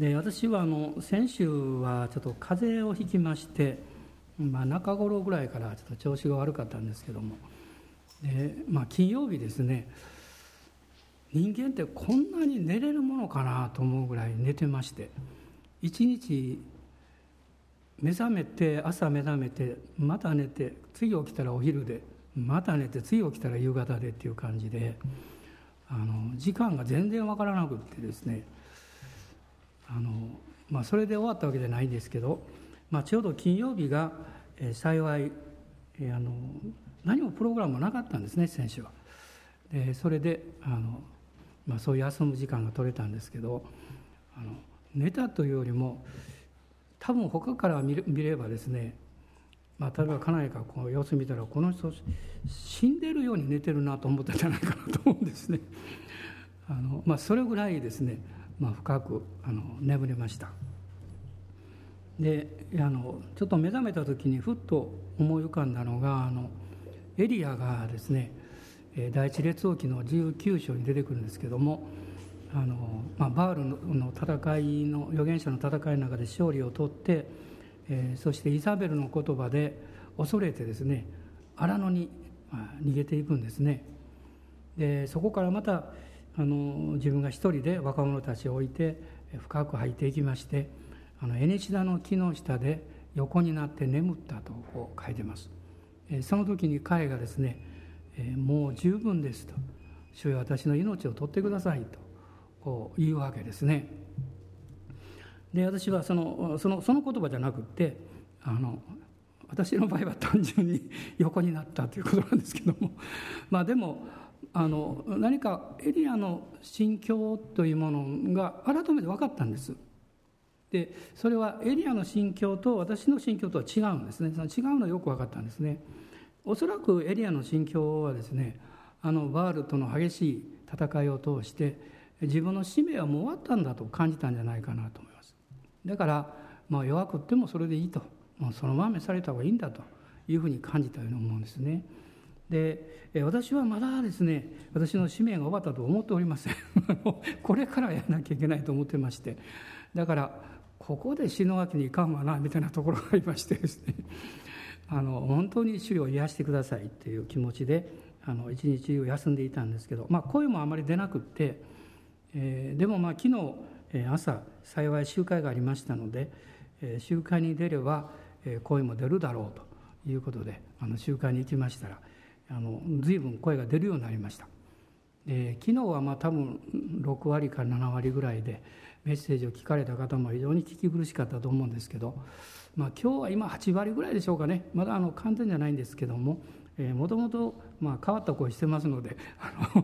で私はあの先週はちょっと風邪をひきまして、まあ、中頃ぐらいからちょっと調子が悪かったんですけども。で、まあ、金曜日ですね人間ってこんなに寝れるものかなと思うぐらい寝てまして一日目覚めて朝目覚めてまた寝て次起きたらお昼でまた寝て次起きたら夕方でっていう感じであの時間が全然わからなくってですね。あの、まあ、それで終わったわけじゃないんですけど、まあ、ちょうど金曜日が、えー、幸い、えー、あの何もプログラムもなかったんですね選手は。でそれであの、まあ、そういう休む時間が取れたんですけどあの寝たというよりも多分他から見ればですね、まあ、例えば家内がこう様子見たらこの人死んでるように寝てるなと思ったんじゃないかなと思うんですね。あのまあ、それぐらいですね、まあ、深くあの眠れました。であのちょっと目覚めた時にふっと思い浮かんだのがあのエリアがですね第一列王記の19章に出てくるんですけどもあの、まあ、バールの戦いの預言者の戦いの中で勝利を取って、えー、そしてイザベルの言葉で恐れてですね荒野に、逃げていくんですねでそこからまたあの自分が一人で若者たちを置いて深く入っていきましてあのエネチダの木の下で横になって眠ったとこう書いてます、えその時に彼がですね、えもう十分ですと。主よ私の命を取ってくださいとこう言うわけですね。で私はそのそのその言葉じゃなくってあの私の場合は単純に横になったということなんですけども。まあでもあの何かエリアの心境というものが改めて分かったんです。でそれはエリアの心境と私の心境とは違うんですね違うのはよく分かったんですね。おそらくエリアの心境はですねあのバールとの激しい戦いを通して自分の使命はもう終わったんだと感じたんじゃないかなと思いますだからまあ弱くってもそれでいいともうそのままされた方がいいんだというふうに感じたように思うんですねで私はまだですね私の使命が終わったと思っておりません。これからやらなきゃいけないと思ってまして。だからここで死ぬわけにいかんわなみたいなところがありましてですね。あの本当に主を癒してくださいっていう気持ちであの一日中休んでいたんですけど、まあ、声もあまり出なくってえー、でもまあ昨日、朝幸い集会がありましたので、え、集会に出れば、声も出るだろうということであの集会に行きましたらあの随分声が出るようになりました。で昨日はまあ多分6割から7割ぐらいでメッセージを聞かれた方も非常に聞き苦しかったと思うんですけど、まあ、今日は今8割ぐらいでしょうかね。まだあの完全じゃないんですけどももともと変わった声してますので あの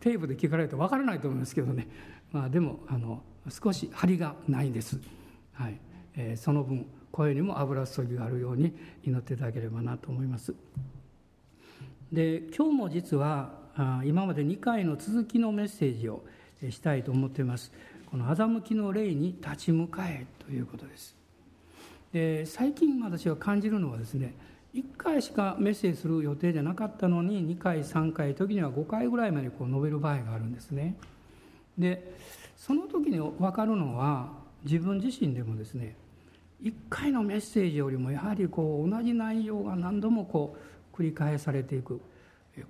テープで聞かれると分からないと思いますけどね、まあ、でもあの少し張りがないんです、はい。えー、その分声にも油注ぎがあるように祈っていただければなと思います。で今日も実は今まで2回の続きのメッセージをしたいと思っています。この欺きの霊に立ち向かえということです。で最近私が感じるのはですね1回しかメッセージする予定じゃなかったのに2回3回時には5回ぐらいまでこう述べる場合があるんですね。でその時に分かるのは自分自身でもですね1回のメッセージよりもやはりこう同じ内容が何度もこう繰り返されていく。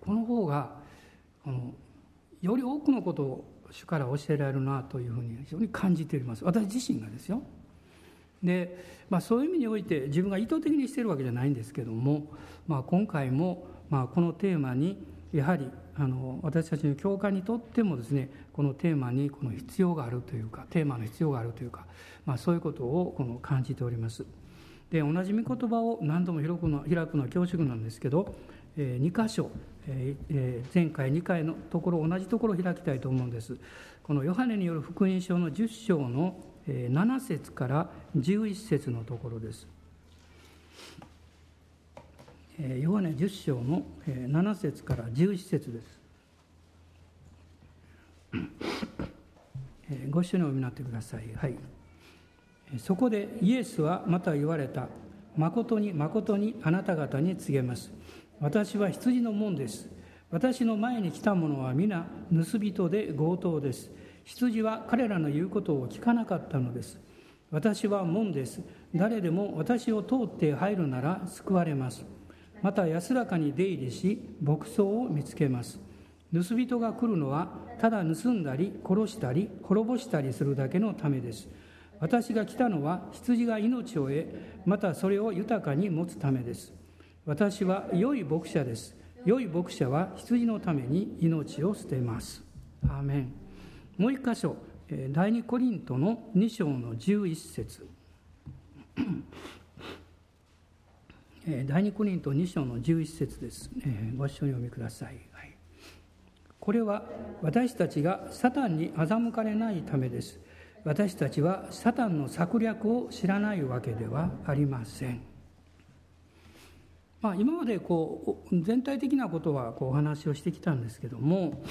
この方がこのより多くのことを主から教えられるなというふうに非常に感じております。私自身がですよ。で、まあ、そういう意味において自分が意図的にしてるわけじゃないんですけども、まあ、今回も、まあ、このテーマにやはりあの私たちの教会にとってもですねこのテーマにこの必要があるというかテーマの必要があるというか、まあ、そういうことをこの感じております。で同じ御言葉を何度も開くの開くのは恐縮なんですけど、えー、2箇所、えー、前回2回のところ同じところを開きたいと思うんです。このヨハネによる福音書の10章の7節から11節のところです。ヨハネ10章の7節から11節です。ご一緒にお読みになってください。はい。そこでイエスはまた言われた。誠に誠にあなた方に告げます。私は羊の門です。私の前に来た者は皆盗人で強盗です。羊は彼らの言うことを聞かなかったのです私は門です誰でも私を通って入るなら救われますまた安らかに出入りし牧草を見つけます盗人が来るのはただ盗んだり殺したり滅ぼしたりするだけのためです私が来たのは羊が命を得またそれを豊かに持つためです。私は良い牧者です。良い牧者は羊のために命を捨てます。アーメン。もう一箇所第二コリントの2章の11節。第二コリント2章の11節です、ご一緒にお読みください、はい、これは私たちがサタンに欺かれないためです。私たちはサタンの策略を知らないわけではありません、まあ、今までこう全体的なことはこうお話をしてきたんですけども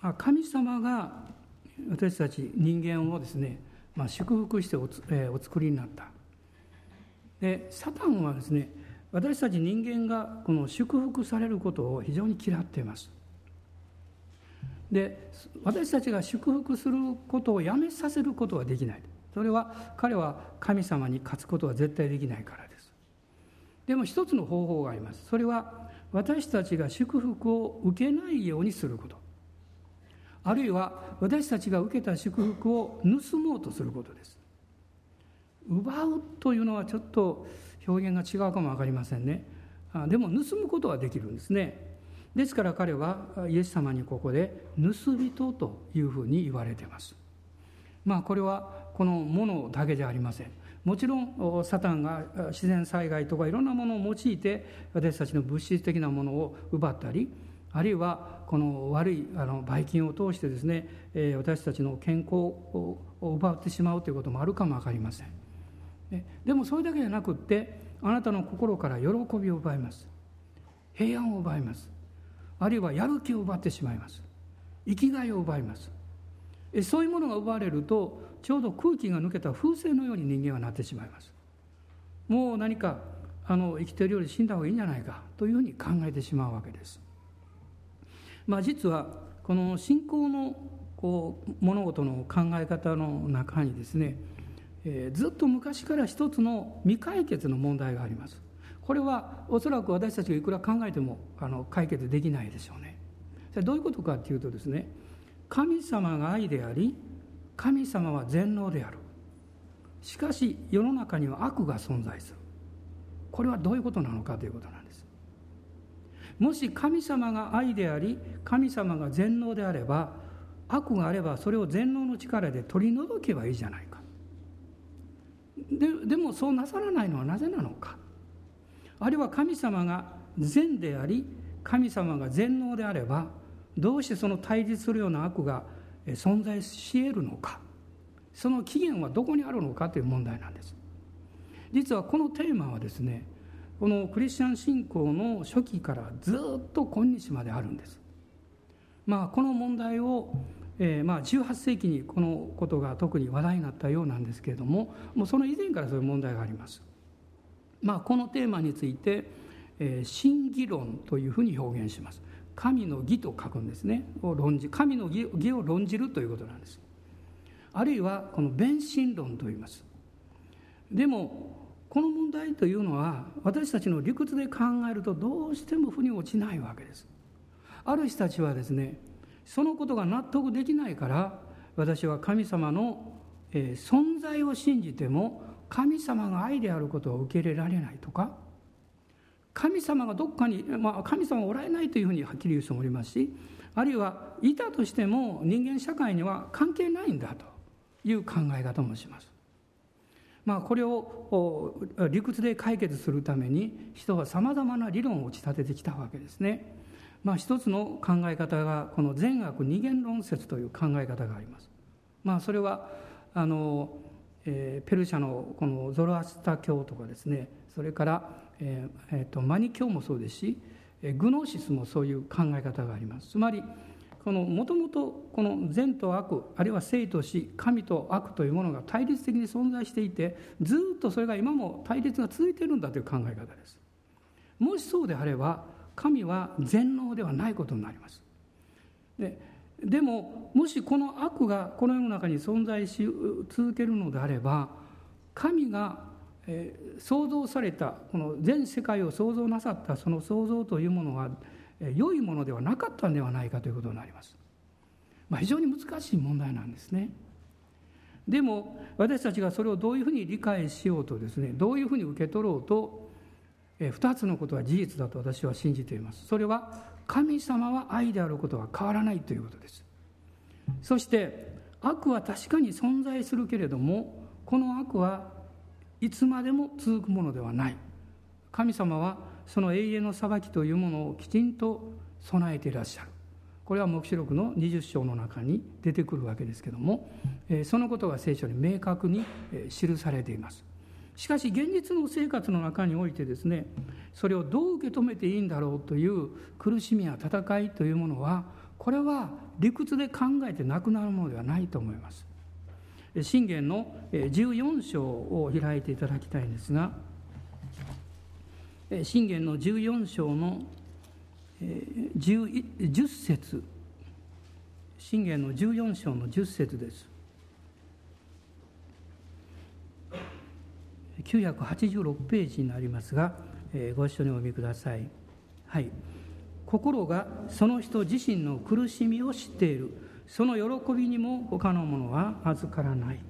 ま神様が私たち人間をですね、まあ、祝福してお,、えー、お作りになった。でサタンはですね私たち人間がこの祝福されることを非常に嫌っています。で私たちが祝福することをやめさせることはできない。それは彼は神様に勝つことは絶対できないからです。でも一つの方法があります。それは私たちが祝福を受けないようにすること。あるいは私たちが受けた祝福を盗もうとすることです。奪うというのはちょっと表現が違うかも分かりませんね。でも盗むことはできるんですね。ですから彼はイエス様にここで盗人というふうに言われています。まあこれはこのものだけじゃありません。もちろんサタンが自然災害とかいろんなものを用いて私たちの物質的なものを奪ったりあるいはこの悪いあのばい菌を通してですね、え私たちの健康を奪ってしまうということもあるかも分かりません。でもそれだけじゃなくってあなたの心から喜びを奪います。平安を奪います。あるいはやる気を奪ってしまいます。生きがいを奪います。そういうものが奪われるとちょうど空気が抜けた風船のように人間はなってしまいます。もう何かあの生きてるより死んだ方がいいんじゃないかというふうに考えてしまうわけです。まあ、実はこの信仰のこう物事の考え方の中にですね、えー、ずっと昔から一つの未解決の問題があります。これはおそらく私たちがいくら考えてもあの解決できないでしょうね。それどういうことかっていうとですね神様が愛であり神様は全能である。しかし世の中には悪が存在する。これはどういうことなのかということなんです。もし神様が愛であり神様が全能であれば悪があればそれを全能の力で取り除けばいいじゃないか。ででもそうなさらないのはなぜなのか。あるいは神様が善であり神様が全能であればどうしてその対立するような悪が存在し得るのかその起源はどこにあるのかという問題なんです実はこのテーマはですねこのクリスチャン信仰の初期からずっと今日まであるんです。まあ、この問題を、えー、まあ18世紀にこのことが特に話題になったようなんですけれどももうその以前からそういう問題があります。まあ、このテーマについて、えー、真偽論というふうに表現します。神の義と書くんですねを論じ神の義を論じるということなんです。あるいはこの弁心論と言います。でもこの問題というのは私たちの理屈で考えるとどうしても腑に落ちないわけですある人たちはですねそのことが納得できないから私は神様の、存在を信じても神様が愛であることを受け入れられないとか神様がどっかに、まあ、神様おられないというふうにはっきり言う人もおりますしあるいはいたとしても人間社会には関係ないんだという考え方もしますまあ、これを理屈で解決するために人はさまざまな理論を打ち立ててきたわけですね。まあ、一つの考え方がこの善悪二元論説という考え方があります。まあ、それはあの、えー、ペルシャのこのゾロアスタ教とかですねそれから、えーえーと、マニ教もそうですしえグノーシスもそういう考え方があります。つまりこのもともとこの善と悪あるいは生と死神と悪というものが対立的に存在していてずっとそれが今も対立が続いているんだという考え方ですもしそうであれば神は全能ではないことになりますででももしこの悪がこの世の中に存在し続けるのであれば神が、創造されたこの全世界を創造なさったその創造というものは、良いものではなかったんではないかということになります。まあ、非常に難しい問題なんですね。でも私たちがそれをどういうふうに理解しようとですねどういうふうに受け取ろうと、2つのことは事実だと私は信じています。それは神様は愛であることは変わらないということです。そして悪は確かに存在するけれどもこの悪はいつまでも続くものではない。神様はその永遠の裁きというものをきちんと備えていらっしゃる。これは黙示録の20章の中に出てくるわけですけれどもそのことが聖書に明確に記されています。しかし現実の生活の中においてですねそれをどう受け止めていいんだろうという苦しみや戦いというものはこれは理屈で考えてなくなるものではないと思います。信玄の14章を開いていただきたいんですが信玄の14章の 10, 10節。信玄の14章の10節です。986ページになりますが、えー、ご一緒にお読みください。はい、心がその人自身の苦しみを知っている。その喜びにも他のものは預からない。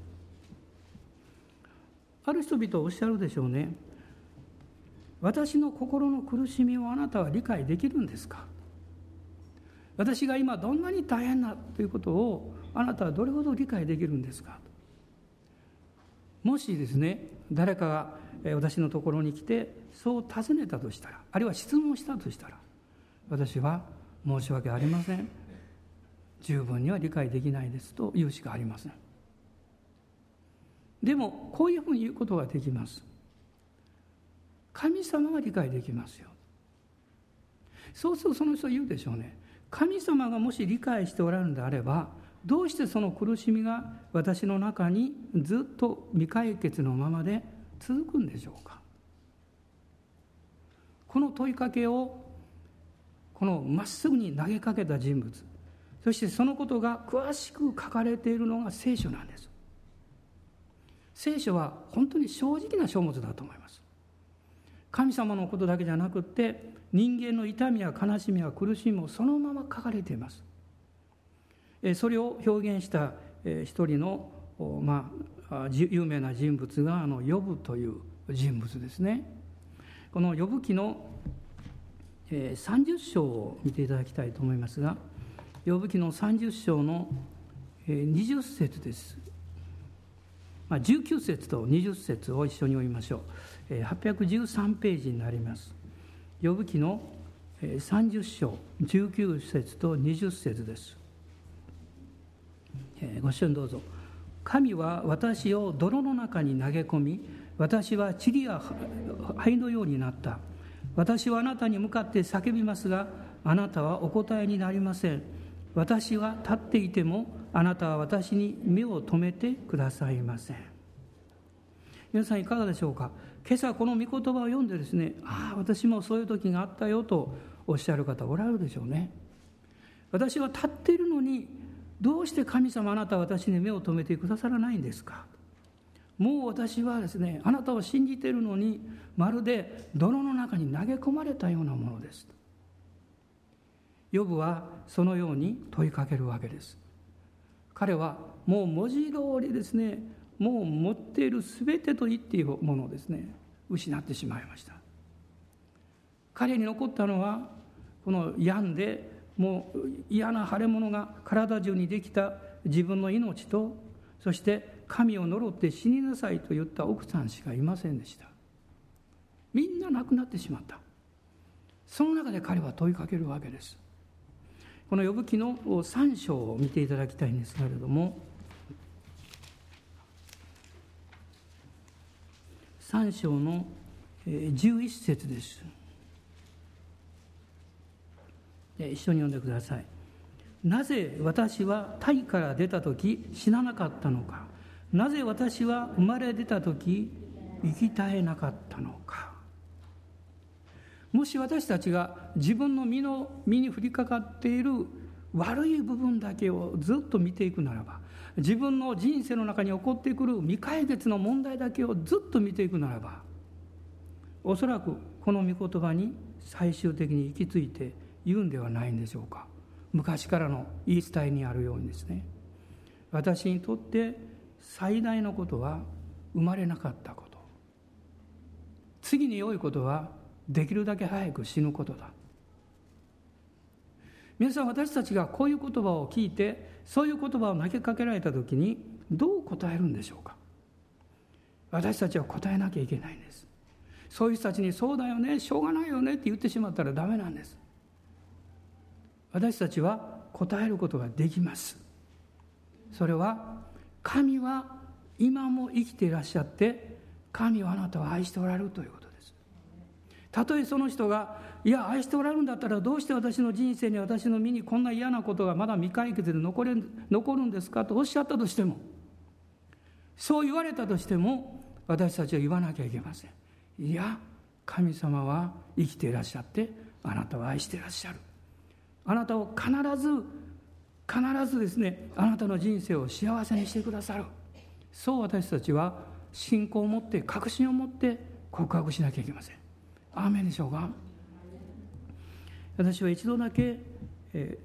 ある人々はおっしゃるでしょうね。私の心の苦しみをあなたは理解できるんですか？私が今どんなに大変なということをあなたはどれほど理解できるんですか？もしですね誰かが私のところに来てそう尋ねたとしたらあるいは質問したとしたら私は申し訳ありません。十分には理解できないですと言うしかありません。でもこういうふうに言うことができます。神様は理解できますよ。そうするとその人言うでしょうね。神様がもし理解しておられるのであればどうしてその苦しみが私の中にずっと未解決のままで続くんでしょうか？この問いかけをこのまっすぐに投げかけた人物そしてそのことが詳しく書かれているのが聖書なんです。聖書は本当に正直な書物だと思います。神様のことだけじゃなくって人間の痛みや悲しみや苦しみもそのまま書かれています。それを表現した一人の、まあ、有名な人物があのヨブという人物ですね。この呼ぶ記の30章を見ていただきたいと思いますが呼ぶ記の30章の20節です、まあ、19節と20節を一緒に読みましょう。813ページになります。呼ぶ記の30章19節と20節です。ご一緒にどうぞ。神は私を泥の中に投げ込み私は塵や灰のようになった。私はあなたに向かって叫びますがあなたはお答えになりません。私は立っていてもあなたは私に目を留めてくださいません。皆さんいかがでしょうか？今朝この御言葉を読んでですねああ私もそういう時があったよとおっしゃる方おられるでしょうね。私は立っているのにどうして神様あなたは私に目を留めてくださらないんですか？もう私はですねあなたを信じているのにまるで泥の中に投げ込まれたようなものです。ヨブはそのように問いかけるわけです。彼はもう文字通りですねもう持っている全てと言っていいものをですね失ってしまいました。彼に残ったのはこの病んでもう嫌な腫れ物が体中にできた自分の命とそして神を呪って死になさいと言った奥さんしかいませんでした。みんな亡くなってしまった。その中で彼は問いかけるわけです。この呼ぶ記の3章を見ていただきたいんですけれども3章の11節です。一緒に読んでください。なぜ私はタイから出た時死ななかったのか。なぜ私は生まれ出た時生き絶えなかったのか。もし私たちが自分の身の身に降りかかっている悪い部分だけをずっと見ていくならば自分の人生の中に起こってくる未解決の問題だけをずっと見ていくならばおそらくこの御言葉に最終的に行き着いて言うんではないんでしょうか。昔からの言い伝えにあるようにですね。私にとって最大のことは生まれなかったこと。次に良いことはできるだけ早く死ぬことだ。皆さん私たちがこういう言葉を聞いてそういう言葉を投げかけられた時にどう答えるんでしょうか。私たちは答えなきゃいけないんです。そういう人たちに「そうだよねしょうがないよね」って言ってしまったらダメなんです。私たちは答えることができます。それは神は今も生きていらっしゃって神はあなたを愛しておられるということです。たとえその人がいや愛しておられるんだったらどうして私の人生に私の身にこんな嫌なことがまだ未解決で残れ残るんですかとおっしゃったとしてもそう言われたとしても私たちは言わなきゃいけません。いや神様は生きていらっしゃってあなたを愛していらっしゃる。あなたを必ず必ずですねあなたの人生を幸せにしてくださる。そう私たちは信仰を持って確信を持って告白しなきゃいけません。アーメンでしょうか？私は一度だけ、え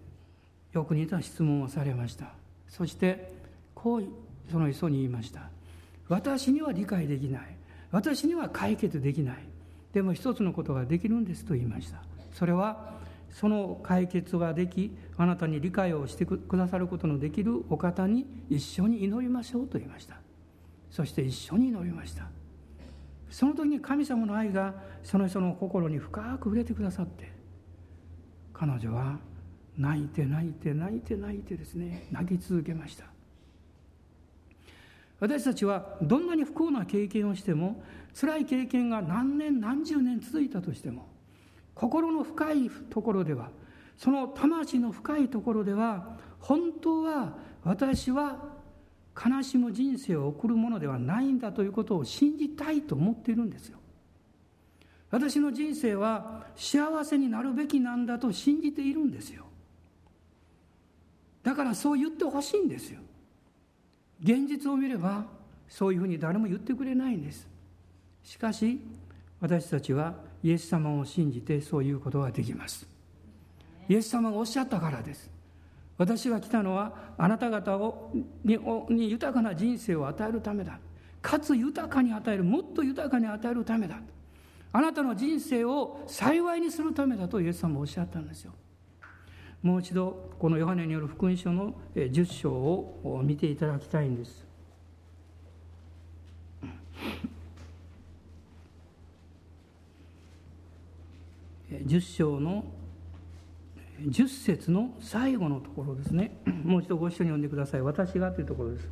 ー、よく似た質問をされました。そしてこうその人に言いました。私には理解できない。私には解決できない。でも一つのことができるんですと言いました。それはその解決ができあなたに理解をしてくださることのできるお方に一緒に祈りましょうと言いました。そして一緒に祈りました。その時に神様の愛がその人の心に深く触れてくださって彼女は泣いて泣いて泣いて泣いてですね泣き続けました。私たちはどんなに不幸な経験をしても辛い経験が何年何十年続いたとしても心の深いところではその魂の深いところでは本当は私は悲しむ人生を送るものではないんだということを信じたいと思っているんですよ。私の人生は幸せになるべきなんだと信じているんですよ。だからそう言ってほしいんですよ。現実を見ればそういうふうに誰も言ってくれないんですしかし私たちはイエス様を信じてそういうことができます。イエス様がおっしゃったからです。私が来たのはあなた方をにに豊かな人生を与えるためだ。かつ豊かに与えるもっと豊かに与えるためだ。あなたの人生を幸いにするためだとイエス様もおっしゃったんですよ。もう一度このヨハネによる福音書の10章を見ていただきたいんです。10章の10節の最後のところですね。もう一度ご一緒に読んでください。私がというところです。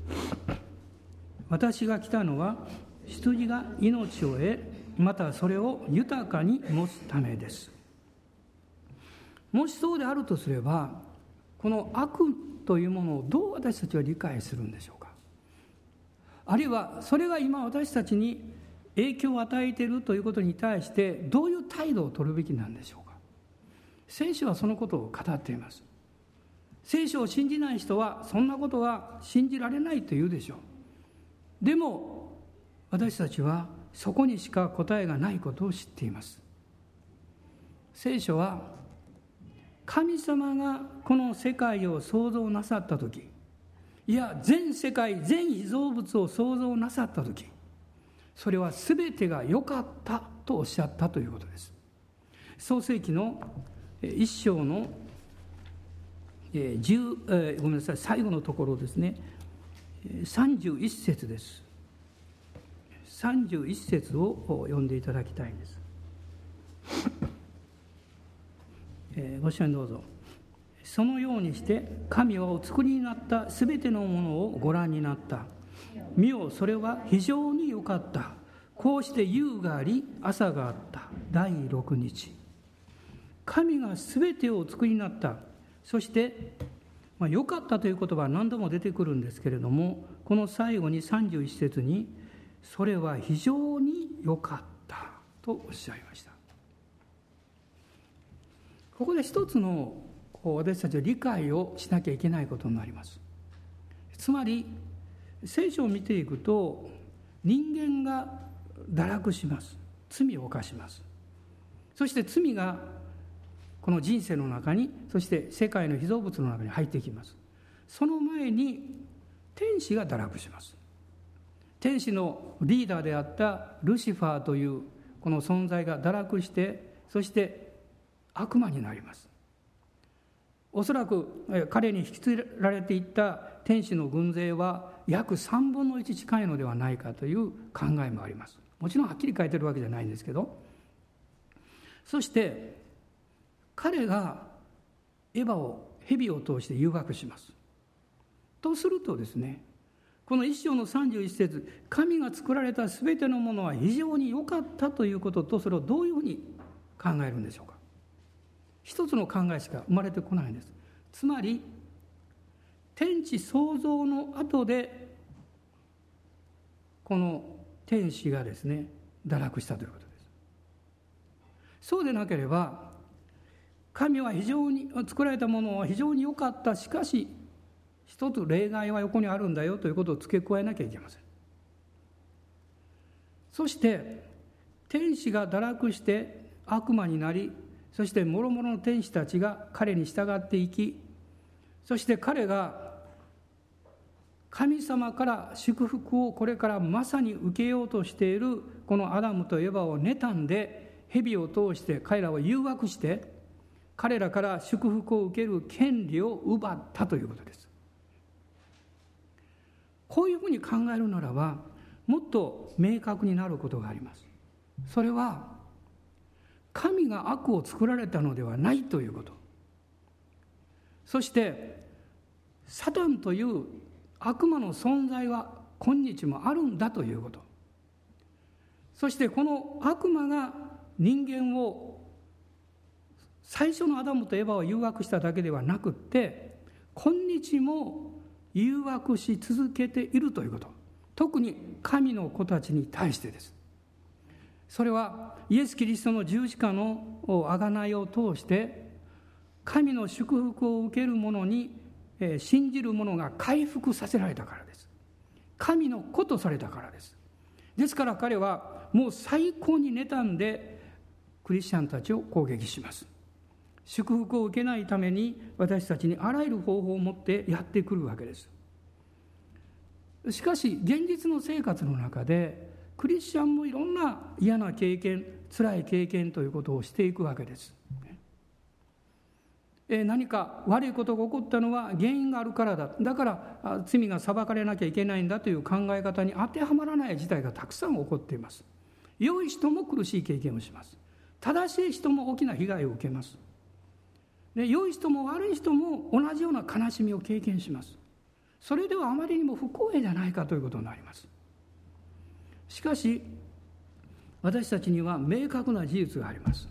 私が来たのは羊が命を得、またそれを豊かに持つためです。もしそうであるとすればこの悪というものをどう私たちは理解するんでしょうか？あるいはそれが今私たちに影響を与えているということに対してどういう態度を取るべきなんでしょうか。聖書はそのことを語っています。聖書を信じない人はそんなことは信じられないと言うでしょう。でも私たちはそこにしか答えがないことを知っています。聖書は神様がこの世界を創造なさった時いや全世界全被造物を創造なさった時それは全てが良かったとおっしゃったということです。創世紀の一章の10、えー、ごめんなさい最後のところですね。31節です。31節を読んでいただきたいんです。えー、ご一緒にどうぞ。そのようにして神はお作りになったすべてのものをご覧になった。見よそれは非常に良かった。こうして夕があり朝があった。第六日。神がすべてをお作りになった。そしてまあ、良かったという言葉は何度も出てくるんですけれどもこの最後に31節に「それは非常に良かった」とおっしゃいました。ここで一つのこう私たちは理解をしなきゃいけないことになります。つまり聖書を見ていくと人間が堕落します。罪を犯します。そして罪がこの人生の中にそして世界の被造物の中に入ってきます。その前に天使が堕落します。天使のリーダーであったルシファーというこの存在が堕落してそして悪魔になります。おそらく彼に引き連れられていった天使の軍勢は約3分の1近いのではないかという考えもあります。もちろんはっきり書いてるわけじゃないんですけど。そして彼がエヴァを蛇を通して誘惑します。とするとですねこの一章の31節神が作られた全てのものは非常に良かったということとそれをどういうふうに考えるんでしょうか。一つの考えしか生まれてこないんです。つまり天地創造の後でこの天使がですね堕落したということです。そうでなければ神は非常に作られたものは非常に良かった。しかし一つ例外は横にあるんだよ。ということを付け加えなきゃいけません。そして天使が堕落して悪魔になりそして諸々の天使たちが彼に従っていきそして彼が神様から祝福をこれからまさに受けようとしているこのアダムとエヴァを妬んで蛇を通して彼らを誘惑して彼らから祝福を受ける権利を奪ったということです。こういうふうに考えるならばもっと明確になることがあります。それは神が悪を作られたのではないということ。そしてサタンという悪魔の存在は今日もあるんだということ。そしてこの悪魔が人間を最初のアダムとエヴァを誘惑しただけではなくって今日も誘惑し続けているということ。特に神の子たちに対してです。それはイエス・キリストの十字架の贖いを通して神の祝福を受ける者に信じる者が回復させられたからです。神の子とされたからです。ですから彼はもう最高に妬んでクリスチャンたちを攻撃します。祝福を受けないために私たちにあらゆる方法を持ってやってくるわけです。しかし現実の生活の中でクリスチャンもいろんな嫌な経験辛い経験ということをしていくわけです。何か悪いことが起こったのは原因があるからだ。だから罪が裁かれなきゃいけないんだという考え方に当てはまらない事態がたくさん起こっています。良い人も苦しい経験をします。正しい人も大きな被害を受けます。で良い人も悪い人も同じような悲しみを経験します。それではあまりにも不公平じゃないかということになります。しかし私たちには明確な事実があります。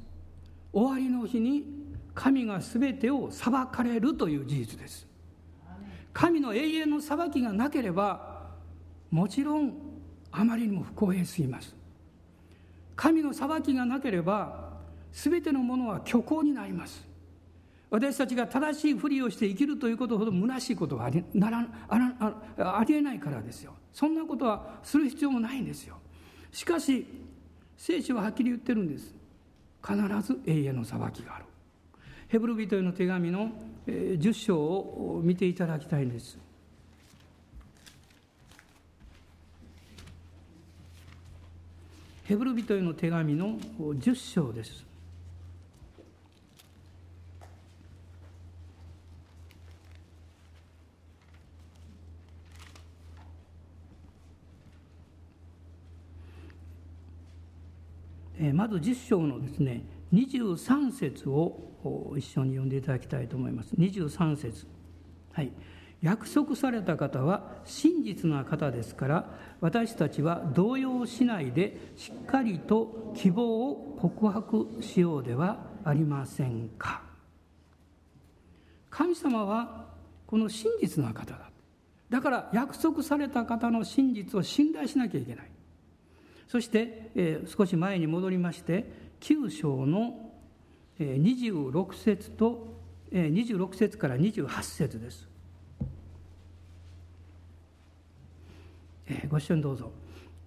終わりの日に神が全てを裁かれるという事実です。神の永遠の裁きがなければもちろんあまりにも不公平すぎます。神の裁きがなければ全てのものは虚構になります。私たちが正しいふりをして生きるということほど虚しいことはありならあありえないからですよ。そんなことはする必要もないんですよ。しかし聖書ははっきり言ってるんです。必ず永遠の裁きがある。ヘブル人への手紙の10章を見ていただきたいんです。ヘブル人への手紙の10章です。まず10章のですね23節を一緒に読んでいただきたいと思います。23節。はい。約束された方は真実な方ですから私たちは動揺しないでしっかりと希望を告白しようではありませんか。神様はこの真実な方だ。だから約束された方の真実を信頼しなきゃいけない。そして、えー、少し前に戻りまして9章の26節と26節から28節です。ご一緒にどうぞ。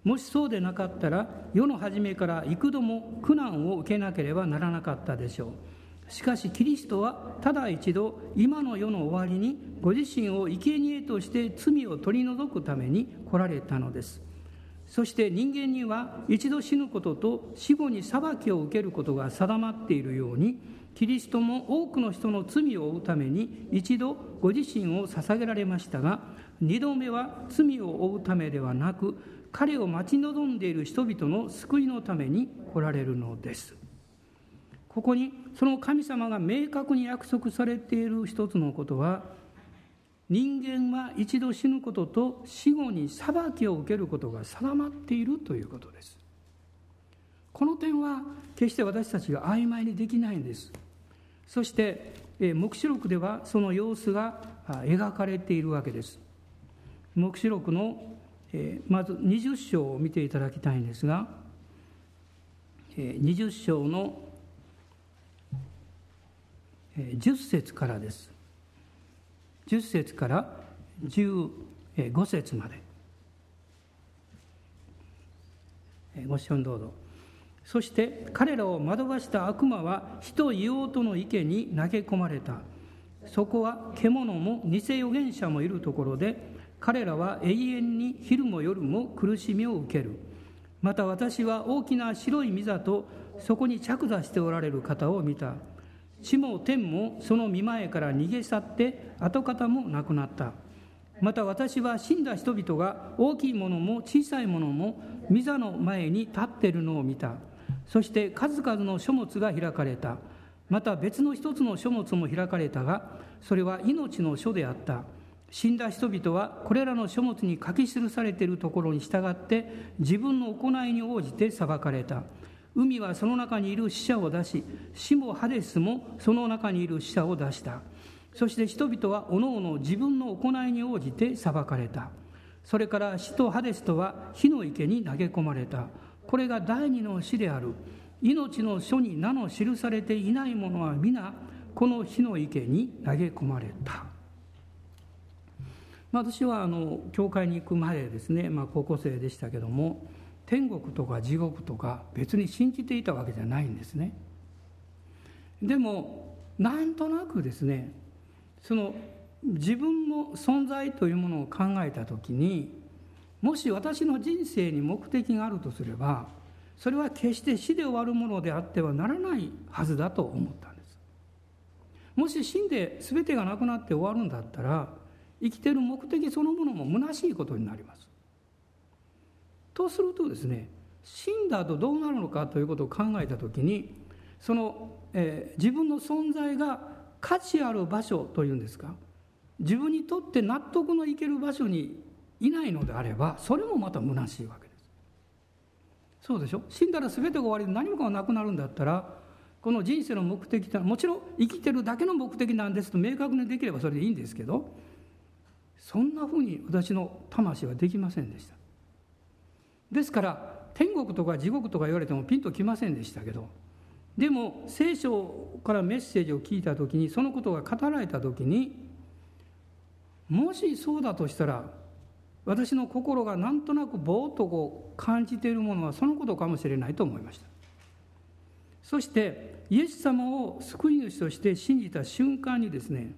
もしそうでなかったら世の初めから幾度も苦難を受けなければならなかったでしょう。しかしキリストはただ一度今の世の終わりにご自身を生贄として罪を取り除くために来られたのです。そして人間には一度死ぬことと死後に裁きを受けることが定まっているようにキリストも多くの人の罪を負うために一度ご自身を捧げられましたが二度目は罪を負うためではなく彼を待ち望んでいる人々の救いのために来られるのです。ここにその神様が明確に約束されている一つのことは人間は一度死ぬことと死後に裁きを受けることが定まっているということです。この点は決して私たちが曖昧にできないんです。そして黙示録ではその様子が描かれているわけです。黙示録のまず20章を見ていただきたいんですが20章の10節からです。10節から15節まで。ご視聴どうぞ。そして彼らを惑わした悪魔は火と硫黄との池に投げ込まれた。そこは獣も偽預言者もいるところで彼らは永遠に昼も夜も苦しみを受ける。また私は大きな白い御座とそこに着座しておられる方を見た。地も天もその見前から逃げ去って跡形もなくなった。また私は死んだ人々が大きいものも小さいものも御座の前に立っているのを見た。そして数々の書物が開かれた。また別の一つの書物も開かれたがそれは命の書であった。死んだ人々はこれらの書物に書き記されているところに従って自分の行いに応じて裁かれた。海はその中にいる死者を出し死もハデスもその中にいる死者を出した。そして人々はおのおの自分の行いに応じて裁かれた。それから死とハデスとは火の池に投げ込まれた。これが第二の死である。命の書に名の記されていない者は皆この火の池に投げ込まれた、私はあの教会に行く前ですね、まあ、高校生でしたけども天国とか地獄とか別に信じていたわけじゃないんですね。でもなんとなくですねその自分の存在というものを考えた時にもし私の人生に目的があるとすればそれは決して死で終わるものであってはならないはずだと思ったんです。もし死んで全てがなくなって終わるんだったら生きてる目的そのものも虚しいことになります。とするとですね死んだ後どうなるのかということを考えた時にその、えー、自分の存在が価値ある場所というんですか自分にとって納得のいける場所にいないのであればそれもまた虚しいわけです。そうでしょ？死んだら全てが終わりで何もかがなくなるんだったらこの人生の目的ってもちろん生きてるだけの目的なんですと明確にできればそれでいいんですけどそんなふうに私の魂はできませんでした。ですから天国とか地獄とか言われてもピンときませんでしたけどでも聖書からメッセージを聞いた時にそのことが語られた時にもしそうだとしたら私の心がなんとなくぼーっとこう感じているものはそのことかもしれないと思いました。そしてイエス様を救い主として信じた瞬間にですね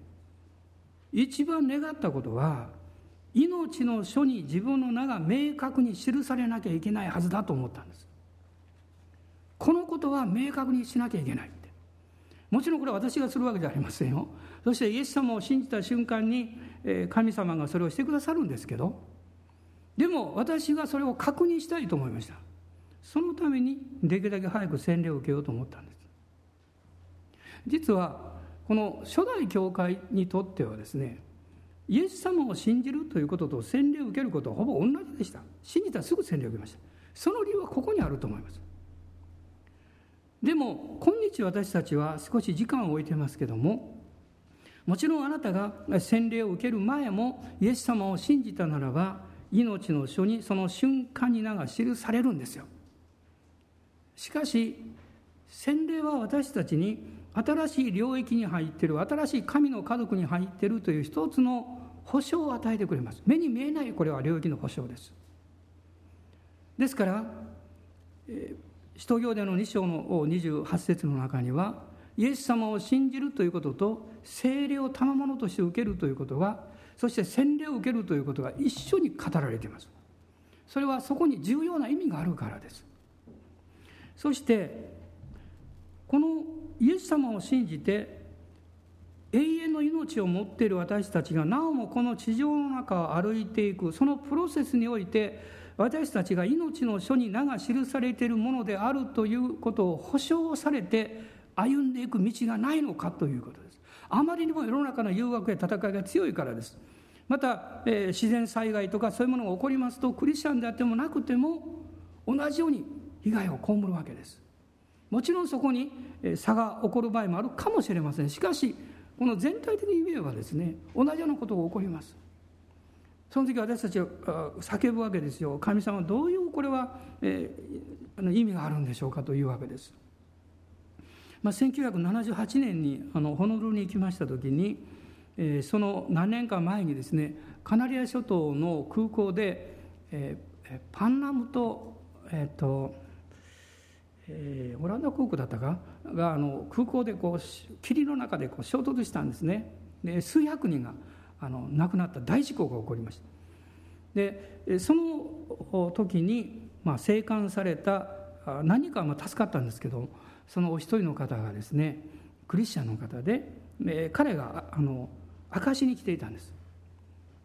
一番願ったことは命の書に自分の名が明確に記されなきゃいけないはずだと思ったんです。このことは明確にしなきゃいけないって。もちろんこれは私がするわけじゃありませんよ。そしてイエス様を信じた瞬間に神様がそれをしてくださるんですけどでも私がそれを確認したいと思いました。そのためにできるだけ早く洗礼を受けようと思ったんです。実はこの初代教会にとってはですねイエス様を信じるということと洗礼を受けることはほぼ同じでした。信じたらすぐ洗礼を受けました。その理由はここにあると思います。でも今日私たちは少し時間を置いてますけどももちろんあなたが洗礼を受ける前もイエス様を信じたならば命の書にその瞬間に名が記されるんですよ。しかし洗礼は私たちに新しい領域に入ってる新しい神の家族に入ってるという一つの保証を与えてくれます。目に見えないこれは領域の保証です。ですから、えー、使徒行伝の2章の28節の中にはイエス様を信じるということと聖霊を賜物として受けるということがそして洗礼を受けるということが一緒に語られています。それはそこに重要な意味があるからです。そしてこのイエス様を信じて永遠の命を持っている私たちがなおもこの地上の中を歩いていくそのプロセスにおいて私たちが命の書に名が記されているものであるということを保証されて歩んでいく道がないのかということです。あまりにも世の中の誘惑や戦いが強いからです。また、えー、自然災害とかそういうものが起こりますとクリスチャンであってもなくても同じように被害を被るわけです。もちろんそこに差が起こる場合もあるかもしれません。しかしこの全体的に言えばですね同じようなことが起こります。その時私たちは叫ぶわけですよ。神様どういうこれは、えー、意味があるんでしょうかというわけです、まあ、1978年にあのホノルルに行きました時に、え、その何年か前にですねカナリア諸島の空港で、えー、パンナムとえっ、ー、とえー、オランダ航空だったか？があの空港でこう霧の中でこう衝突したんですね。で数百人があの亡くなった大事故が起こりました。でその時に、まあ、生還された何かは助かったんですけどそのお一人の方がですねクリスチャンの方でで彼があの証に来ていたんです。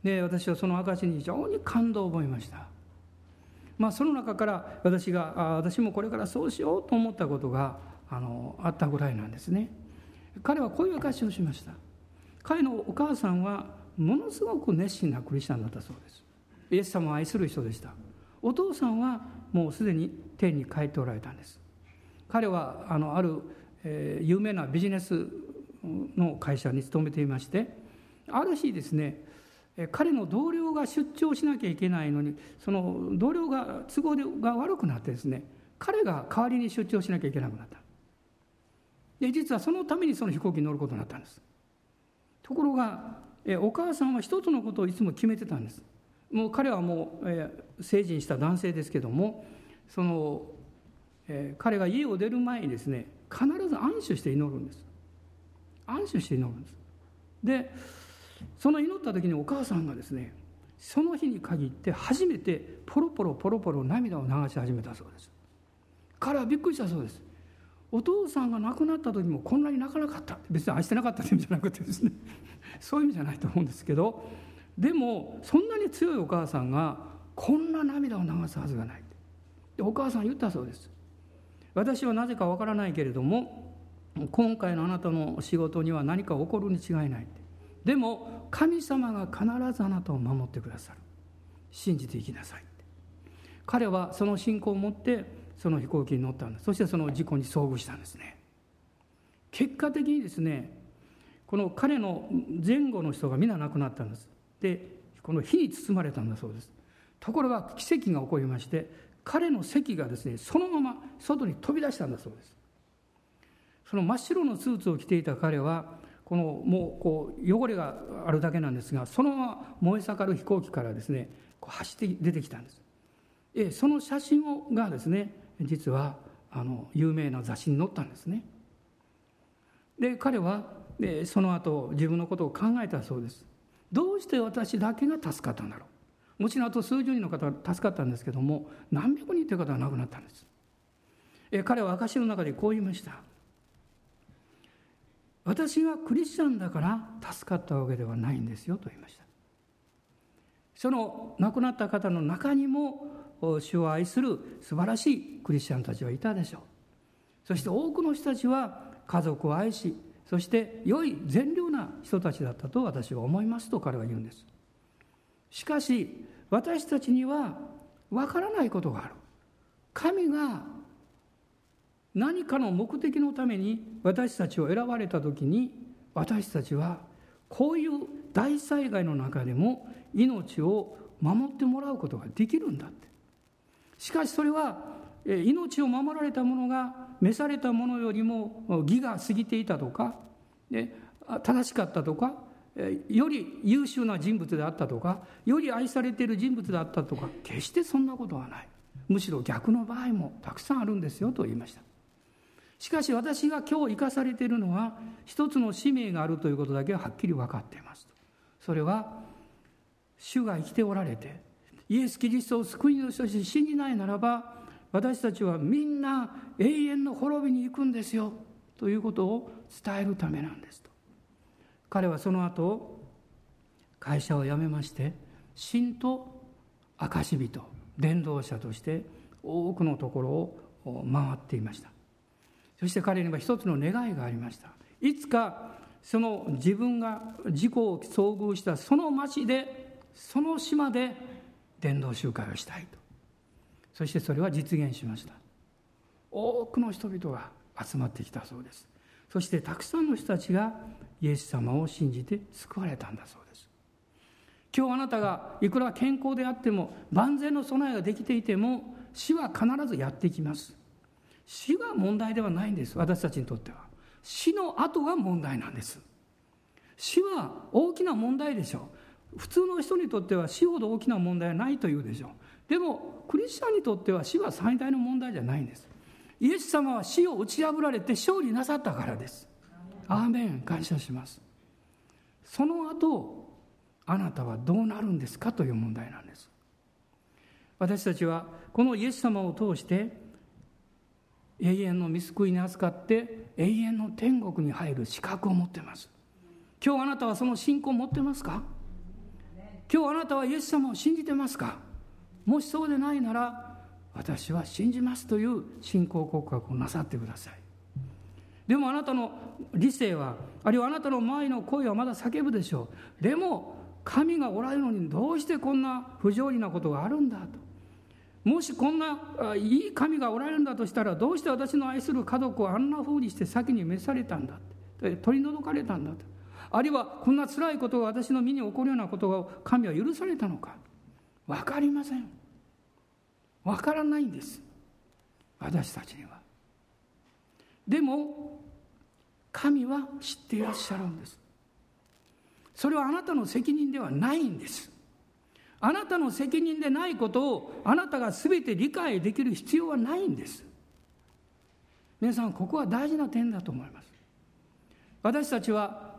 で私はその証しに非常に感動を覚えました。まあ、その中から私があ私もこれからそうしようと思ったことがあのあったぐらいなんですね。彼はこういう証しをしました。彼のお母さんはものすごく熱心なクリスチャンだったそうです。イエス様を愛する人でした。お父さんはもうすでに天に帰っておられたんです。彼はあのある、えー、有名なビジネスの会社に勤めていましてある日ですね彼の同僚が出張しなきゃいけないのにその同僚が都合が悪くなってですね彼が代わりに出張しなきゃいけなくなった。で実はそのためにその飛行機に乗ることになったんです。ところがお母さんは一つのことをいつも決めてたんです。もう彼はもう、えー、成人した男性ですけどもその、えー、彼が家を出る前にですね必ず安守して祈るんです。安守して祈るんです。でその祈った時にお母さんがですねその日に限って初めてポロポロポロポロ涙を流し始めたそうです。彼はびっくりしたそうです。お父さんが亡くなった時もこんなに泣かなかった。別に愛してなかったって意味じゃなくてですね。そういう意味じゃないと思うんですけどでもそんなに強いお母さんがこんな涙を流すはずがない。でお母さん言ったそうです。私はなぜかわからないけれども今回のあなたの仕事には何か起こるに違いない。ってでも神様が必ずあなたを守ってくださる。信じていきなさい。彼はその信仰を持ってその飛行機に乗ったんですそしてその事故に遭遇したんですね。結果的にですねこの彼の前後の人が皆亡くなったんです。でこの火に包まれたんだそうです。ところが奇跡が起こりまして彼の席がですねそのまま外に飛び出したんだそうです。その真っ白のスーツを着ていた彼はこのもうこう汚れがあるだけなんですがそのまま燃え盛る飛行機からですねこう走って出てきたんです。でその写真をがですね実はあの有名な雑誌に載ったんですね。で彼はでその後自分のことを考えたそうです。どうして私だけが助かったんだろう。もちろんあと数十人の方が助かったんですけども何百人という方が亡くなったんです。え彼は証の中でこう言いました。私がクリスチャンだから助かったわけではないんですよと言いました。その亡くなった方の中にも主を愛する素晴らしいクリスチャンたちはいたでしょう。そして多くの人たちは家族を愛しそして良い善良な人たちだったと私は思いますと彼は言うんです。しかし私たちにはわからないことがある。神が何かの目的のために私たちを選ばれた時に私たちはこういう大災害の中でも命を守ってもらうことができるんだって。しかしそれは命を守られた者が召されたものよりも義が過ぎていたとか、正しかったとかより優秀な人物であったとかより愛されている人物であったとか決してそんなことはない。むしろ逆の場合もたくさんあるんですよと言いました。しかし私が今日生かされているのは一つの使命があるということだけははっきり分かっていますそれは主が生きておられてイエス・キリストを救い主として信じないならば私たちはみんな永遠の滅びに行くんですよということを伝えるためなんですと。彼はその後会社を辞めまして信と証人伝道者として多くのところを回っていました。そして彼には一つの願いがありました。いつかその自分が事故を遭遇したその町でその島で伝道集会をしたいと。そしてそれは実現しました。多くの人々が集まってきたそうです。そしてたくさんの人たちがイエス様を信じて救われたんだそうです。今日あなたがいくら健康であっても万全の備えができていても死は必ずやってきます。死が問題ではないんです私たちにとっては。死の後が問題なんです。死は大きな問題でしょう。普通の人にとっては死ほど大きな問題はないというでしょう。でもクリスチャンにとっては死は最大の問題じゃないんです。イエス様は死を打ち破られて勝利なさったからです。アーメン。感謝します。その後あなたはどうなるんですかという問題なんです。私たちはこのイエス様を通して永遠の見救いに預かって永遠の天国に入る資格を持っています。今日あなたはその信仰を持ってますか？今日あなたはイエス様を信じてますか？もしそうでないなら私は信じますという信仰告白をなさってください。でもあなたの理性はあるいはあなたの前の声はまだ叫ぶでしょう。でも神がおられるのにどうしてこんな不条理なことがあるんだと。もしこんないい神がおられるんだとしたらどうして私の愛する家族をあんなふうにして先に召されたんだ取り除かれたんだとあるいはこんな辛いことが私の身に起こるようなことが神は許されたのか。分かりません。分からないんです。私たちには。でも神は知っていらっしゃるんです。それはあなたの責任ではないんです。あなたの責任でないことをあなたが全て理解できる必要はないんです。皆さんここは大事な点だと思います。私たちは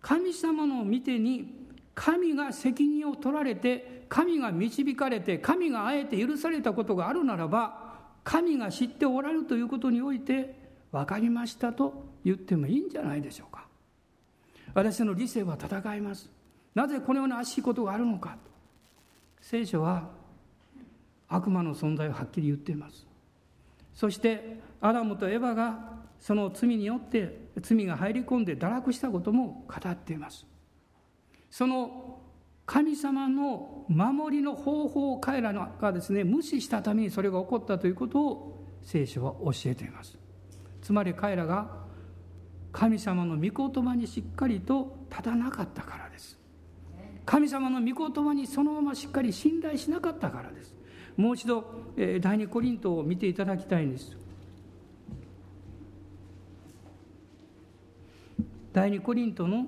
神様の見てに神が責任を取られて神が導かれて神があえて許されたことがあるならば神が知っておられるということにおいて分かりましたと言ってもいいんじゃないでしょうか。私の理性は戦います。なぜこのような悪しいことがあるのか。聖書は悪魔の存在をはっきり言っています。そしてアダムとエバがその罪によって罪が入り込んで堕落したことも語っています。その神様の守りの方法を彼らがですね無視したためにそれが起こったということを聖書は教えています。つまり彼らが神様の御言葉にしっかりと立たなかったから神様の御言葉にそのまましっかり信頼しなかったからです。もう一度、第二コリントを見ていただきたいんです。第二コリントの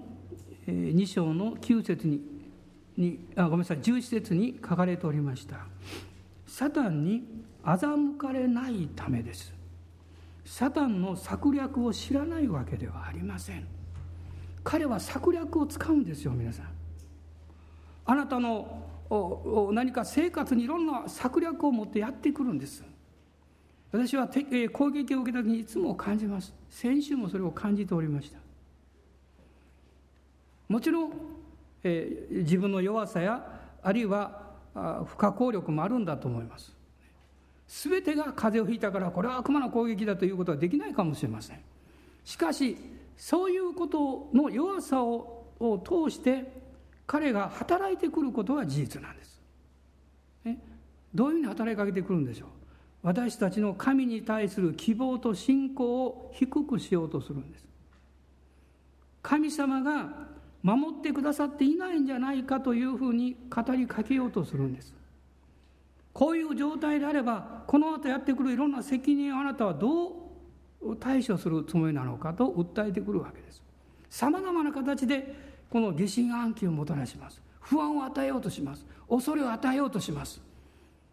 2章の9節ににあごめんなさい11節に書かれておりました。サタンに欺かれないためです。サタンの策略を知らないわけではありません。彼は策略を使うんですよ皆さん。あなたの何か生活にいろんな策略を持ってやってくるんです。私は攻撃を受けた時にいつも感じます。先週もそれを感じておりました。もちろん、え、自分の弱さやあるいは不可抗力もあるんだと思います。全てが風邪をひいたからこれは悪魔の攻撃だということはできないかもしれません。しかしそういうことの弱さを通して彼が働いてくることは事実なんです。ね、どういうふうに働きかけてくるんでしょう？私たちの神に対する希望と信仰を低くしようとするんです。神様が守ってくださっていないんじゃないかというふうに語りかけようとするんです。こういう状態であればこの後やってくるいろんな責任をあなたはどう対処するつもりなのかと訴えてくるわけですさまざまな形でこの疑心暗鬼をもたらします。不安を与えようとします。恐れを与えようとします。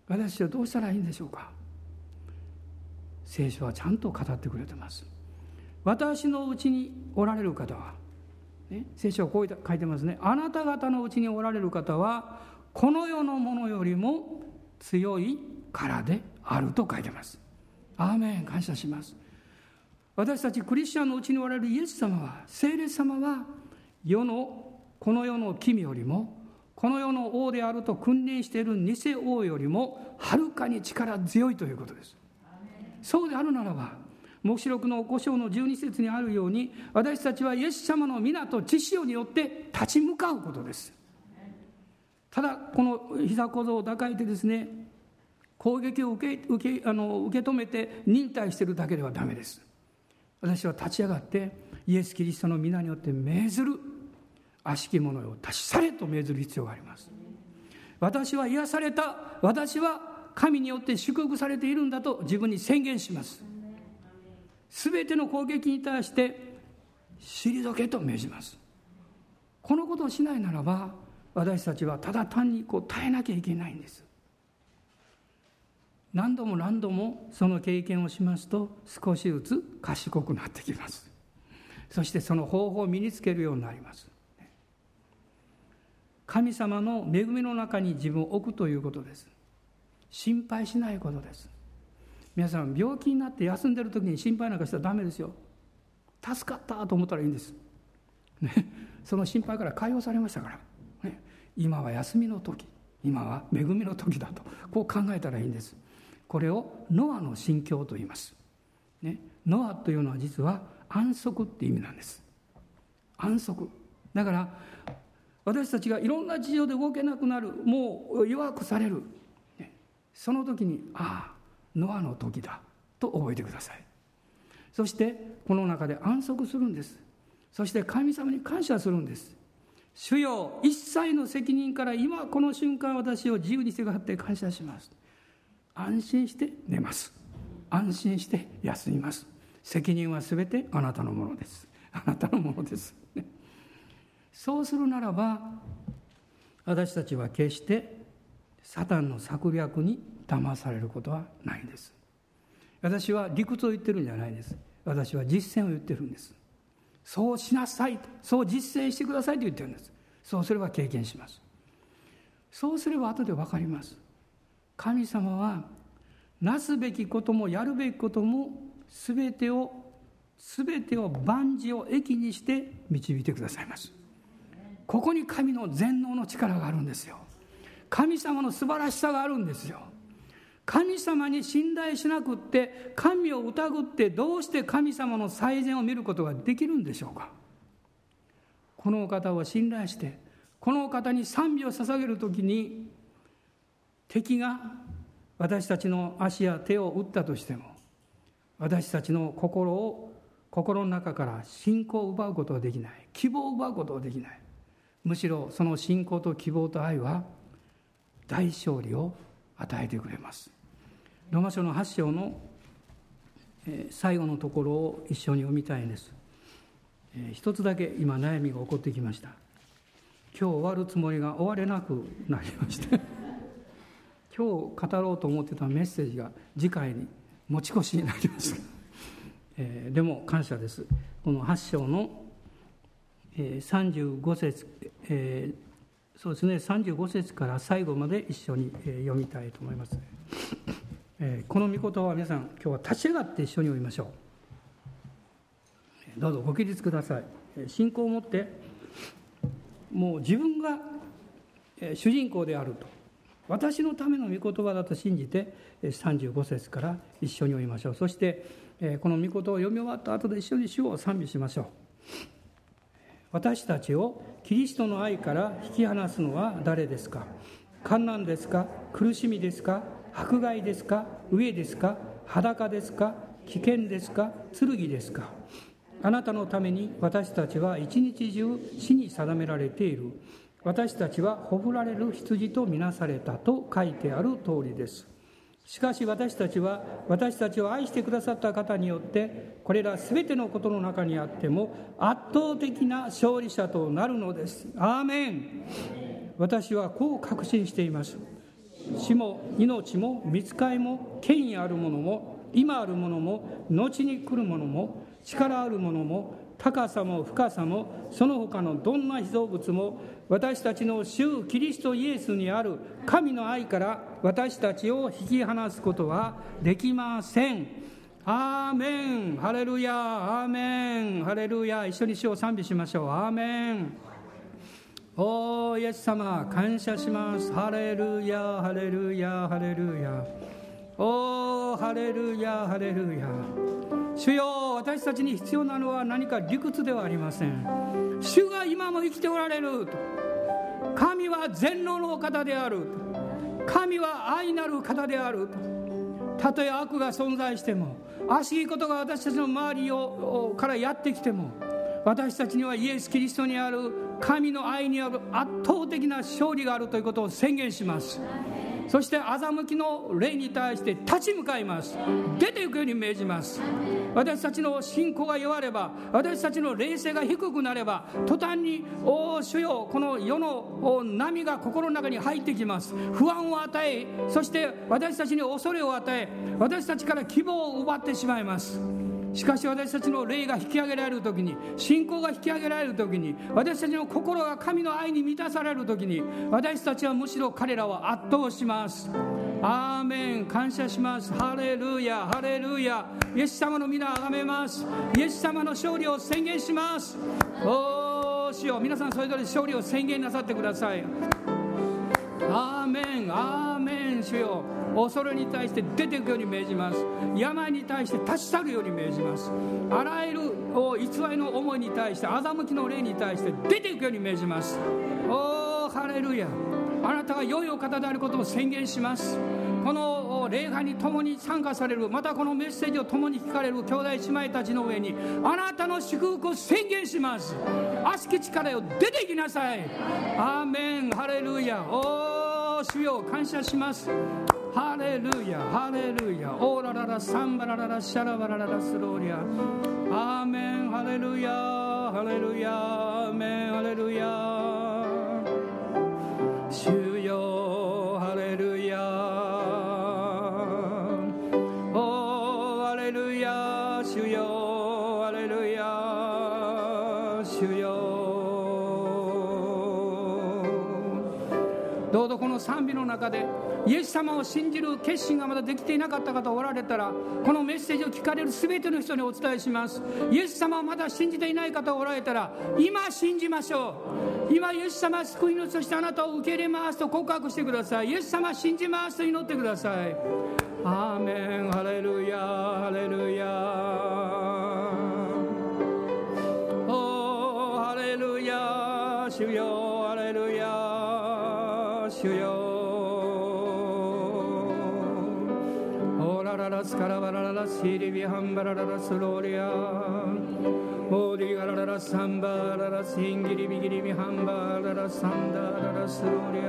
私はどうしたらいいんでしょうか。聖書はちゃんと語ってくれてます。私のうちにおられる方は、ね、聖書はこう書いてますね。あなた方のうちにおられる方はこの世のものよりも強いからであると書いてます。アーメン。感謝します。私たちクリスチャンのうちにおられるイエス様は聖霊様は世のこの世の君よりもこの世の王であると訓練している偽王よりもはるかに力強いということです。そうであるならば黙示録の5章の12節にあるように私たちはイエス様の皆と知識によって立ち向かうことです。ただこの膝小僧を抱えてですね攻撃を受け受けあの受け止めて忍耐しているだけではダメです。私は立ち上がってイエス・キリストの皆によって命ずる。悪しき者を立ち去れと命ずる必要があります。私は癒された私は神によって祝福されているんだと自分に宣言します。全ての攻撃に対して退けと命じます。このことをしないならば私たちはただ単にこう耐えなきゃいけないんです。何度も何度もその経験をしますと少しずつ賢くなってきます。そしてその方法を身につけるようになります。神様の恵みの中に自分を置くということです。心配しないことです。皆さん病気になって休んでる時に心配なんかしたらダメですよ。助かったと思ったらいいんです、ね、その心配から解放されましたから、ね、今は休みの時。今は恵みの時だと。こう考えたらいいんです。これをノアの心境と言います、ね、ノアというのは実は安息って意味なんです。安息。だから私たちがいろんな事情で動けなくなるもう弱くされる。その時にああノアの時だと覚えてください。そしてこの中で安息するんです。そして神様に感謝するんです。主よ一切の責任から今この瞬間私を自由にしてくださって感謝します。安心して寝ます。安心して休みます。責任は全てあなたのものです。あなたのものです、そうするならば私たちは決してサタンの策略に騙されることはないんです。私は理屈を言ってるんじゃないです。私は実践を言ってるんです。そうしなさいと。そう実践してくださいと言ってるんです。そうすれば経験します。そうすれば後で分かります。神様はなすべきこともやるべきことも全てを全てを万事を益にして導いてくださいます。ここに神の全能の力があるんですよ。神様の素晴らしさがあるんですよ。神様に信頼しなくって神を疑ってどうして神様の最善を見ることができるんでしょうか。このお方を信頼してこのお方に賛美を捧げる時に敵が私たちの足や手を打ったとしても私たちの心を心の中から信仰を奪うことはできない。希望を奪うことはできない。むしろその信仰と希望と愛は大勝利を与えてくれます。ロマ書の8章の最後のところを一緒に読みたいんです。一つだけ今悩みが起こってきました。今日終わるつもりが終われなくなりまして 今日語ろうと思ってたメッセージが次回に持ち越しになりました、えー、でも感謝です。この8章の、えー、35節、えー、そうですね35節から最後まで一緒に、え、読みたいと思います、えー、この御言葉は皆さん今日は立ち上がって一緒に読みましょう。どうぞご起立ください。信仰を持ってもう自分が主人公であると。私のための御言葉だと信じて35節から一緒に読みましょう。そしてこの御言葉を読み終わった後で一緒に主を賛美しましょう。私たちをキリストの愛から引き離すのは誰ですか？観難ですか？苦しみですか？迫害ですか？飢えですか？裸ですか？危険ですか？剣ですか？あなたのために私たちは一日中死に定められている。私たちはほふられる羊とみなされたと書いてある通りです。しかし私たちは私たちを愛してくださった方によってこれら全てのことの中にあっても圧倒的な勝利者となるのです。アーメン。私はこう確信しています。死も命も見つかりも権威あるものも今あるものも後に来るものも力あるものも高さも深さもその他のどんな被造物も私たちの主キリストイエスにある神の愛から私たちを引き離すことはできません。アーメン。ハレルヤアーメン。ハレルヤ一緒に主を賛美しましょう。アーメン。おーイエス様感謝します。ハレルヤハレルヤハレルヤおーハレルヤハレルヤ。主よ私たちに必要なのは何か理屈ではありません。主が今も生きておられると。神は全能の方である神は愛なる方であると。たとえ悪が存在しても悪しいことが私たちの周りをからやってきても私たちにはイエス・キリストにある神の愛にある圧倒的な勝利があるということを宣言します。そして欺きの霊に対して立ち向かいます。出ていくように命じます。私たちの信仰が弱れば私たちの霊性が低くなれば途端に「おお主よこの世の波が心の中に入ってきます。不安を与えそして私たちに恐れを与え私たちから希望を奪ってしまいます。しかし私たちの霊が引き上げられる時に信仰が引き上げられる時に私たちの心が神の愛に満たされる時に私たちはむしろ彼らを圧倒します。アーメン。感謝します。ハレルヤ。ハレルヤ。イエス様の皆をあがめます。イエス様の勝利を宣言します。おーしよ。う皆さんそれぞれ勝利を宣言なさってください。アーメンアーメン。主よ恐れに対して出ていくように命じます。病に対して立ち去るように命じます。あらゆる偽りの思いに対して欺きの霊に対して出ていくように命じます。おおハレルヤ。あなたが良いお方であることを宣言します。この礼拝に共に参加される。またこのメッセージを共に聞かれる。兄弟姉妹たちの上にあなたの祝福を宣言します。悪しき力よ出ていきなさい。アーメン。ハレルヤ。主よ感謝します。ハレルヤハレルヤ。オーラララサンバラララシャラバラララスローリア。アーメンハレルヤ。ハレルヤアーメンハレルヤ。の賛美の中でイエス様を信じる決心がまだできていなかった方おられたらこのメッセージを聞かれる全ての人にお伝えします。イエス様をまだ信じていない方おられたら今信じましょう。今イエス様救い主としてあなたを受け入れますと告白してください。イエス様信じますと祈ってください。アーメン。ハレルヤラバラララシリビハンバラララスローリアオーディガラララサンバララシンギリビギリビハンバララサンダララスローリ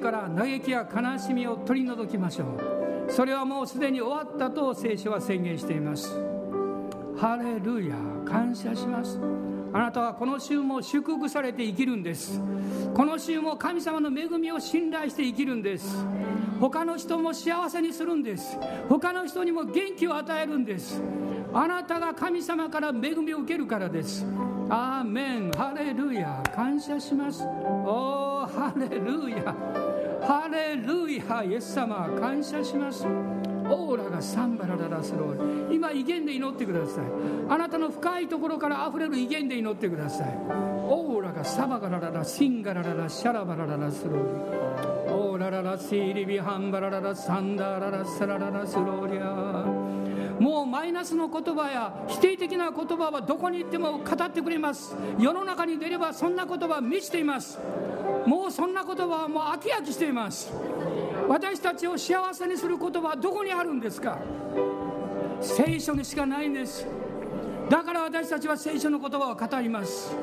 から嘆きや悲しみを取り除きましょう。それはもうすでに終わったと聖書は宣言しています。ハレルヤ感謝します。あなたはこの週も祝福されて生きるんです。この週も神様の恵みを信頼して生きるんです。他の人も幸せにするんです。他の人にも元気を与えるんです。あなたが神様から恵みを受けるからです。アーメン。ハレルヤ感謝します。おーハレルヤ。ハレルヤイエス様感謝します。オーラがサンバラララスロール。今異言で祈ってください。あなたの深いところから溢れる異言で祈ってください。オーラがサバガラララシンガラララシャラバラララスロール。オーラララシーリビハンバラララサンダララサラララスローリアもうマイナスの言葉や否定的な言葉はどこに行っても語ってくれます。世の中に出ればそんな言葉は満ちています。もうそんな言葉はもう飽き飽きしています。私たちを幸せにする言葉はどこにあるんですか？聖書にしかないんです。だから私たちは聖書の言葉を語ります。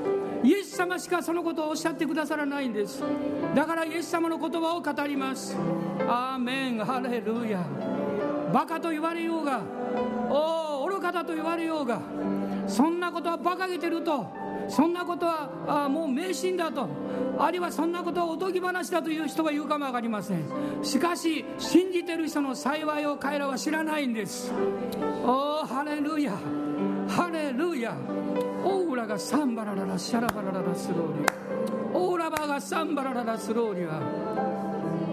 イエス様しかそのことをおっしゃってくださらないんです。だからイエス様の言葉を語ります。アーメン。ハレルヤ。バカと言われようが。おお愚かだと言われようが。そんなことは馬鹿げてるとそんなことはあもう迷信だと。あるいはそんなことはおとぎ話だという人が言うかも分かりません。しかし信じてる人の幸いを彼らは知らないんです。おおハレルヤ。ハレルヤ。オーラがサンバラララシャラバラララスローリオーラバがサンバラララスローリは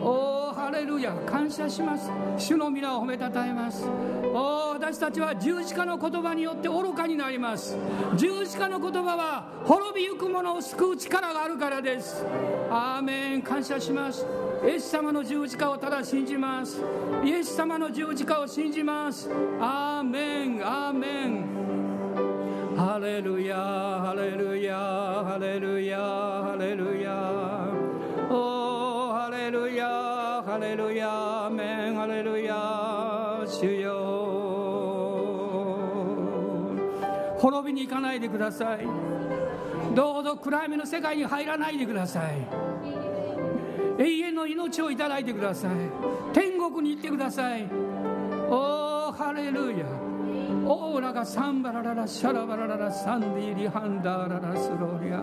おーハレルヤ感謝します。主の皆を褒めたたえます。お私たちは十字架の言葉によって愚かになります。十字架の言葉は滅びゆく者を救う力があるからです。アーメン。感謝します。イエス様の十字架をただ信じます。イエス様の十字架を信じます。アーメン。アーメン。ハレルヤハレルヤハレルヤハレルヤハレルヤ。ハレルヤアメンハレルヤ主よ滅びに行かないでください.どうぞ暗闇の世界に入らないでください.永遠の命をいただいてください.天国に行ってください.おハレルヤオーラがサンバラララシャラバラララサンディリハンダララスロリア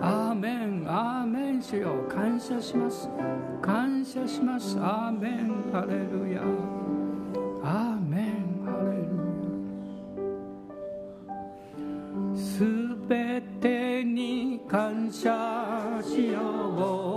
アーメンアーメン主よ。感謝します。感謝します。アーメンハレルヤアーメンハレルヤすべてに感謝しよう。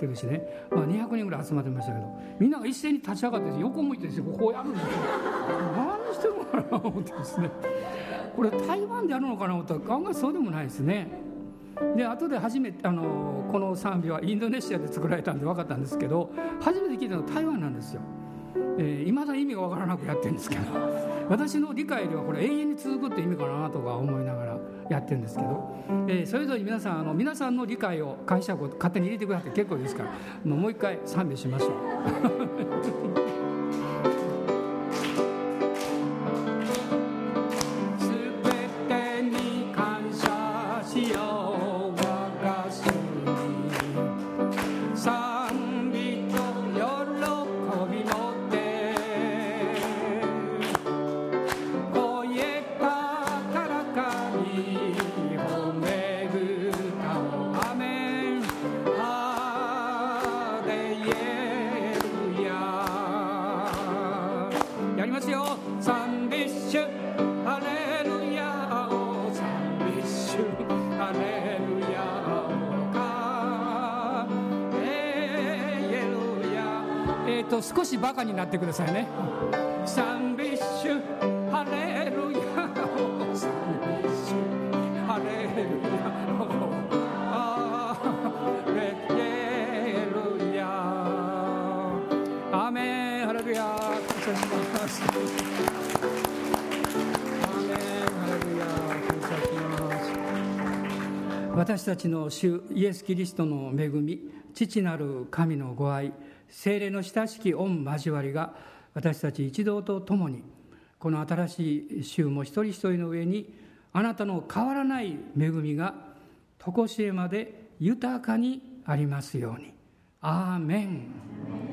ってるしね、まあ、200人ぐらい集まってましたけど。みんなが一斉に立ち上がって横向いてですよこうやるんですよ。何してるのかなと思ってですね。これ台湾でやるのかなと思ったら案外そうでもないですね。で後で初めてあのこの賛美はインドネシアで作られたんで分かったんですけど初めて聞いたのは台湾なんですよ。いま、えー、だ意味が分からなくやってるんですけど。私の理解ではこれ永遠に続くって意味かなとか思いながら。やってるんですけど、えー、それぞれ皆さんあの皆さんの理解を解釈を勝手に入れてくださって結構ですからもう一回賛美しましょう。少しバカになってくださいね。賛美主ハレルヤ。を賛美主ハレルヤ。をあレルヤ。アーメンハレルヤ。感謝します。私たちの主イエス・キリストの恵み父なる神のご愛精霊の親しき御交わりが私たち一同と共にこの新しい週も一人一人の上にあなたの変わらない恵みが常しえまで豊かにありますように。アーメン